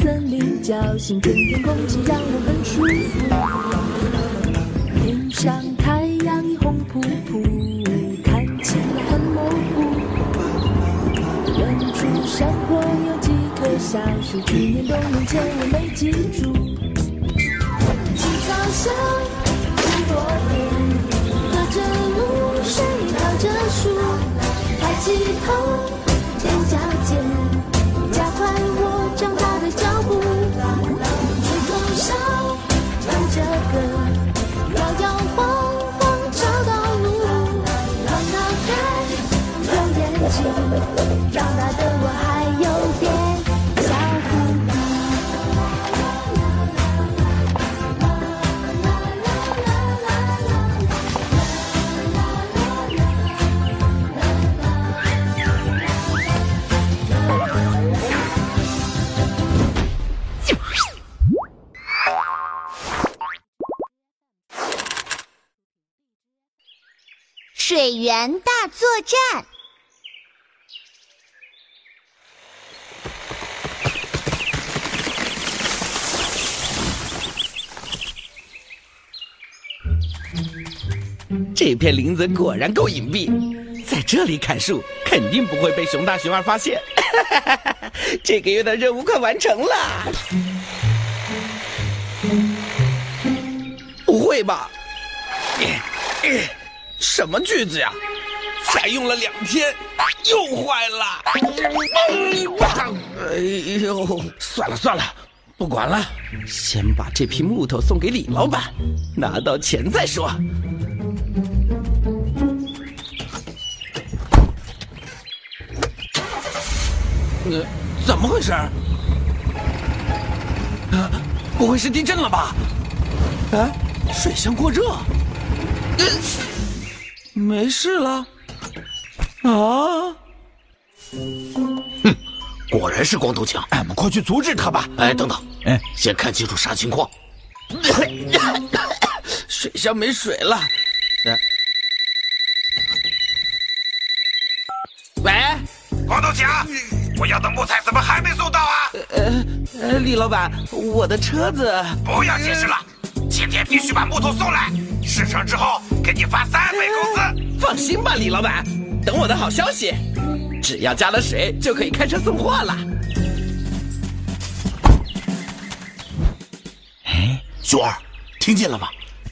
森林叫醒，春天空气让我很舒服。天上太阳已红扑扑，看起来很模糊。远处山坡有几棵小树，去年冬眠前我没记住。青草香，红落叶。隔着露水，靠着树，抬起头，水源大作战。这片林子果然够隐蔽，在这里砍树肯定不会被熊大熊二发现。这个月的任务快完成了，不会吧？什么句子呀？才用了两天，又坏了。哎呦，算了算了，不管了，先把这批木头送给李老板，拿到钱再说。呃，怎么回事？啊，不会是地震了吧？啊，水箱过热。呃，没事了。啊，哼果然是光头强，俺们快去阻止他吧！哎，等等，哎，先看清楚啥情况。水箱没水了。呃喂，光头强，我要的木材怎么还没送到啊？呃呃，李老板，我的车子。不要解释了，今天必须把木头送来，事成之后给你发三倍工资。放心吧，李老板，等我的好消息。只要加了水，就可以开车送货了。哎，熊二，听见了吗？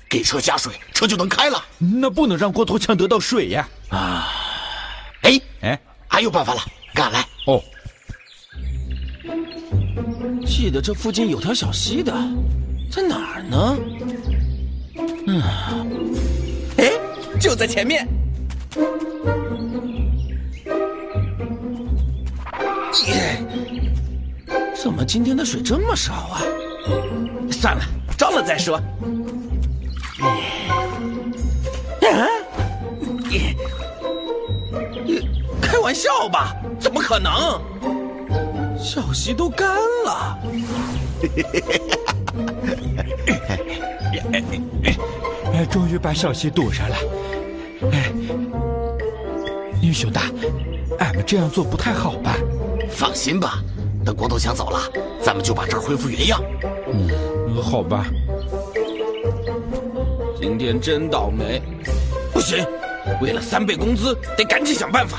给车加水，车就能开了。那不能让光头强得到水呀！啊，哎哎，还有办法了，跟俺来。哦，记得这附近有条小溪的，在哪儿呢？嗯，哎，就在前面。怎么今天的水这么少啊？算了，招了再说。啊，耶，开玩笑吧？怎么可能？小溪都干了。哎，终于把小溪堵上了。哎，英雄大，俺们这样做不太好吧？放心吧，等光头强走了，咱们就把这儿恢复原样。嗯，好吧。今天真倒霉，不行，为了三倍工资，得赶紧想办法。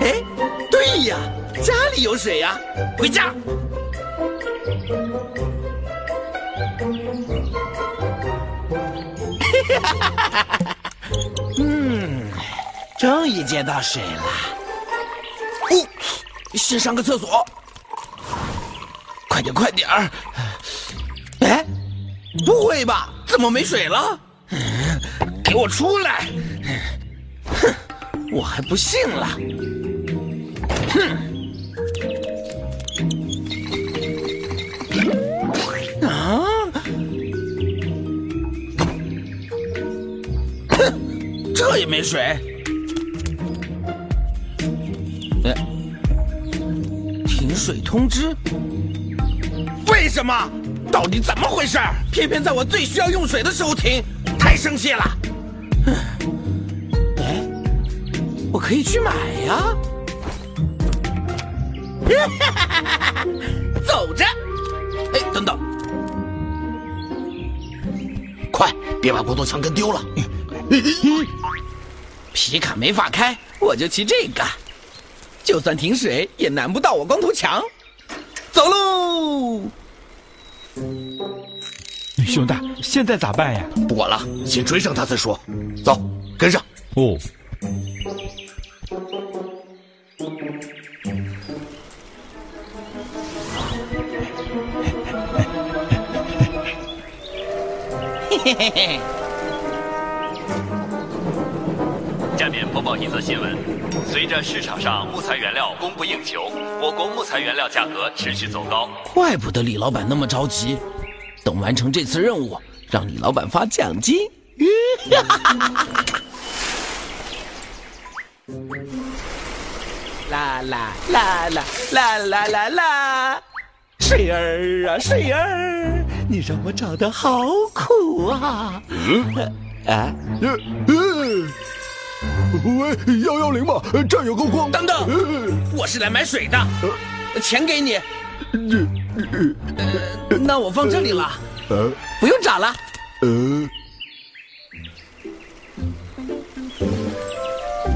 哎，对呀，家里有水呀，回家。嗯，终于接到水了。先上个厕所。快点，快点儿！哎，不会吧？怎么没水了？给我出来！哼，我还不信了。哼啊！哼，这也没水。水通知？为什么？到底怎么回事？偏偏在我最需要用水的时候停，太生气了。哎，我可以去买呀。走着。哎，等等，快，别把光头强跟丢了。皮卡没法开，我就骑这个，就算停水也难不到我光头强。走喽！兄弟，现在咋办呀？不管了，先追上他再说。走，跟上。哦。嘿嘿嘿。下面播报一则新闻：随着市场上木材原料供不应求，我国木材原料价格持续走高。怪不得李老板那么着急，等完成这次任务，让李老板发奖金。啦啦啦啦啦啦啦啦！水儿啊水儿，你让我找的好苦啊！啊？喂，幺幺零嘛，这儿有个光。等等，我是来买水的，钱给你。呃，那我放这里了，不用找了。呃，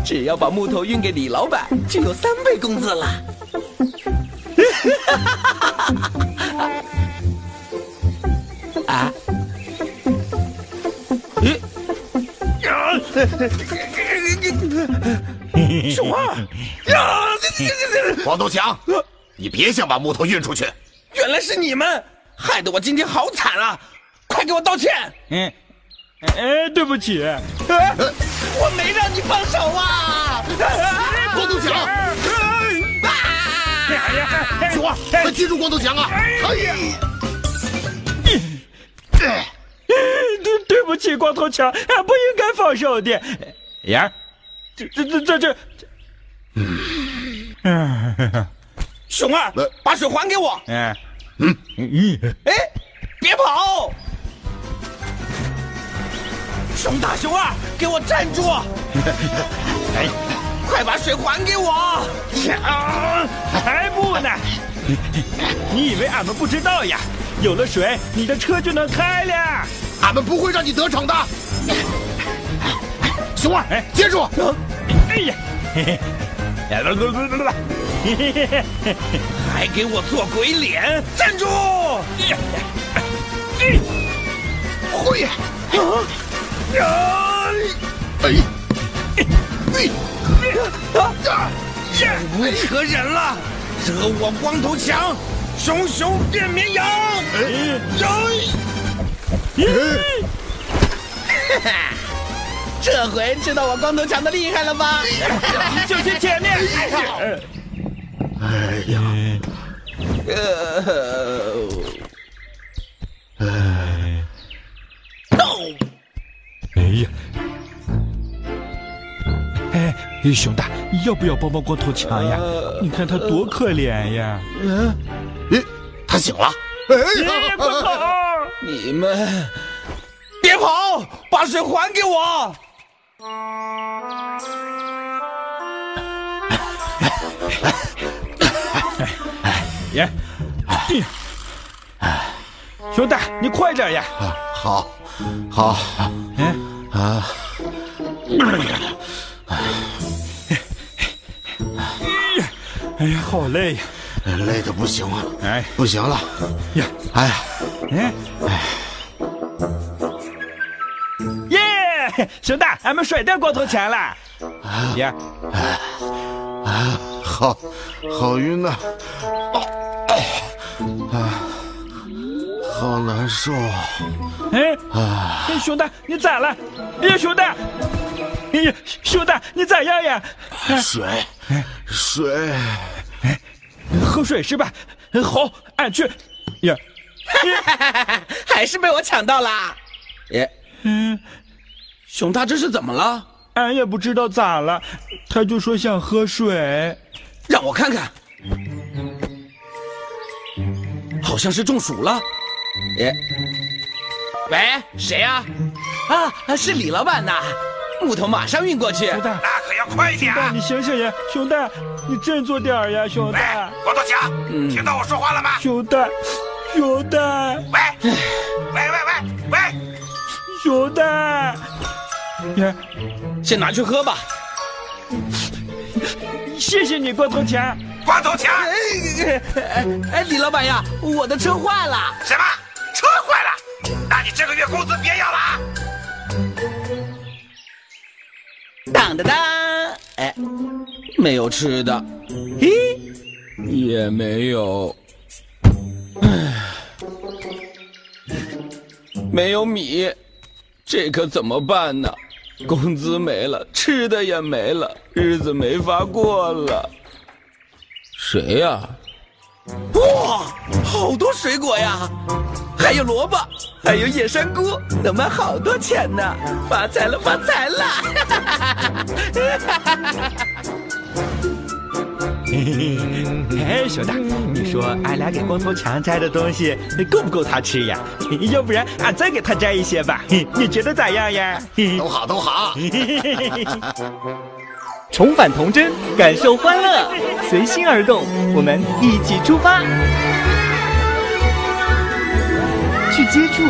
只要把木头运给李老板，就有三倍工资了。啊？咦？熊二！光头强，你别想把木头运出去！原来是你们，害得我今天好惨啊！快给我道歉！嗯，哎，对不起，我没让你放手啊！光头强！熊二，快记住光头强啊！哎呀！对对不起，光头强，俺不应该放手的。呀，这这这这这，嗯，熊二，把水还给我。嗯嗯嗯，哎，别跑！熊大、熊二，给我站住！哎，快把水还给我！啊，还不呢？你以为俺们不知道呀？有了水，你的车就能开了。俺们不会让你得逞的。熊二，接住！哎呀，来来来来来来，还给我做鬼脸！站住！会啊！哎！哎！忍无可忍了，惹我光头强，熊熊变绵羊！哈哈！这回知道我光头强的厉害了吧？就去前面！哎呀！哎！哎呀！哎，熊大，要不要帮帮光头强呀？你看他多可怜呀！嗯，咦，他醒了！哎呀，快跑！你们别跑，把水还给我！耶！熊大，你快点呀！好，好，嗯啊！哎呀，好累呀！累的不行了，哎，不行了呀！哎呀，哎，哎。熊大，俺们甩掉光头强了。呀，啊，好，好晕呐，啊，好难受。哎，啊，熊大，你咋了？哎呀，熊大，哎呀，熊大，你咋样呀？水，水，喝水是吧？好，俺去。呀，还是被我抢到啦！耶，嗯，熊大这是怎么了？俺也不知道咋了，他就说想喝水。让我看看，好像是中暑了。耶，喂，谁呀、啊？是李老板呐，木头马上运过去。熊大，那可要快一点熊大，啊！你醒醒呀！熊大，你振作点儿呀！熊大，，光头强，嗯听到我说话了吗？熊大，熊大，喂，喂喂喂喂，熊大。呀，先拿去喝吧。谢谢你，光头强。光头强，哎哎哎，李老板呀，我的车坏了。什么车坏了？那你这个月工资别要了啊！当当当！哎，没有吃的，咦，也没有，唉，没有米，这可怎么办呢？工资没了，吃的也没了，日子没法过了。谁呀、哇，好多水果呀！还有萝卜，还有野山菇，能卖好多钱呢！发财了，发财了！哎，熊大，你说俺俩给光头强摘的东西够不够他吃呀？要不然俺再给他摘一些吧？你觉得咋样呀？都好都好。重返童真，感受欢乐，随心而动，我们一起出发，去接触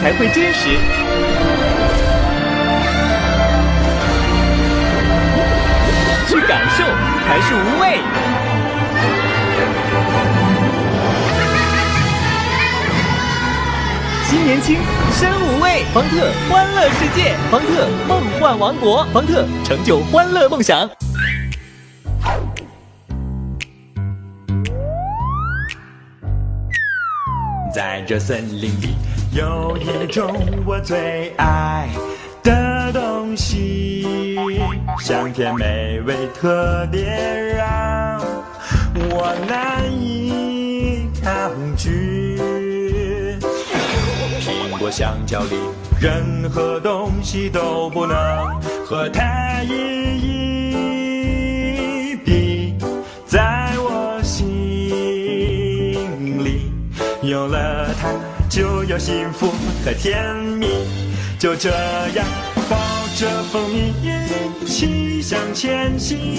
才会真实，去感受才是无畏。新年轻，身无畏，方特欢乐世界，方特梦幻王国，方特成就欢乐梦想。在这森林里有一种我最爱的东西，香甜美味，特别让我难以抗拒。苹果、香蕉里任何东西都不能和它一一比，在我心里。有了它，就有幸福和甜蜜。就这样抱着蜂蜜一起向前行，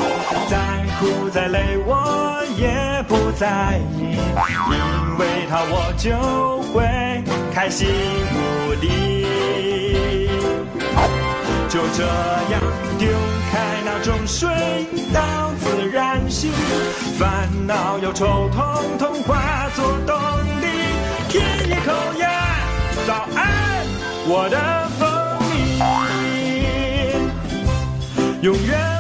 再苦再累我也不在意，因为它我就会开心无敌。就这样丢开那种睡到自然醒，烦恼忧愁统统化作动力。舔一口呀，早安，我的永远。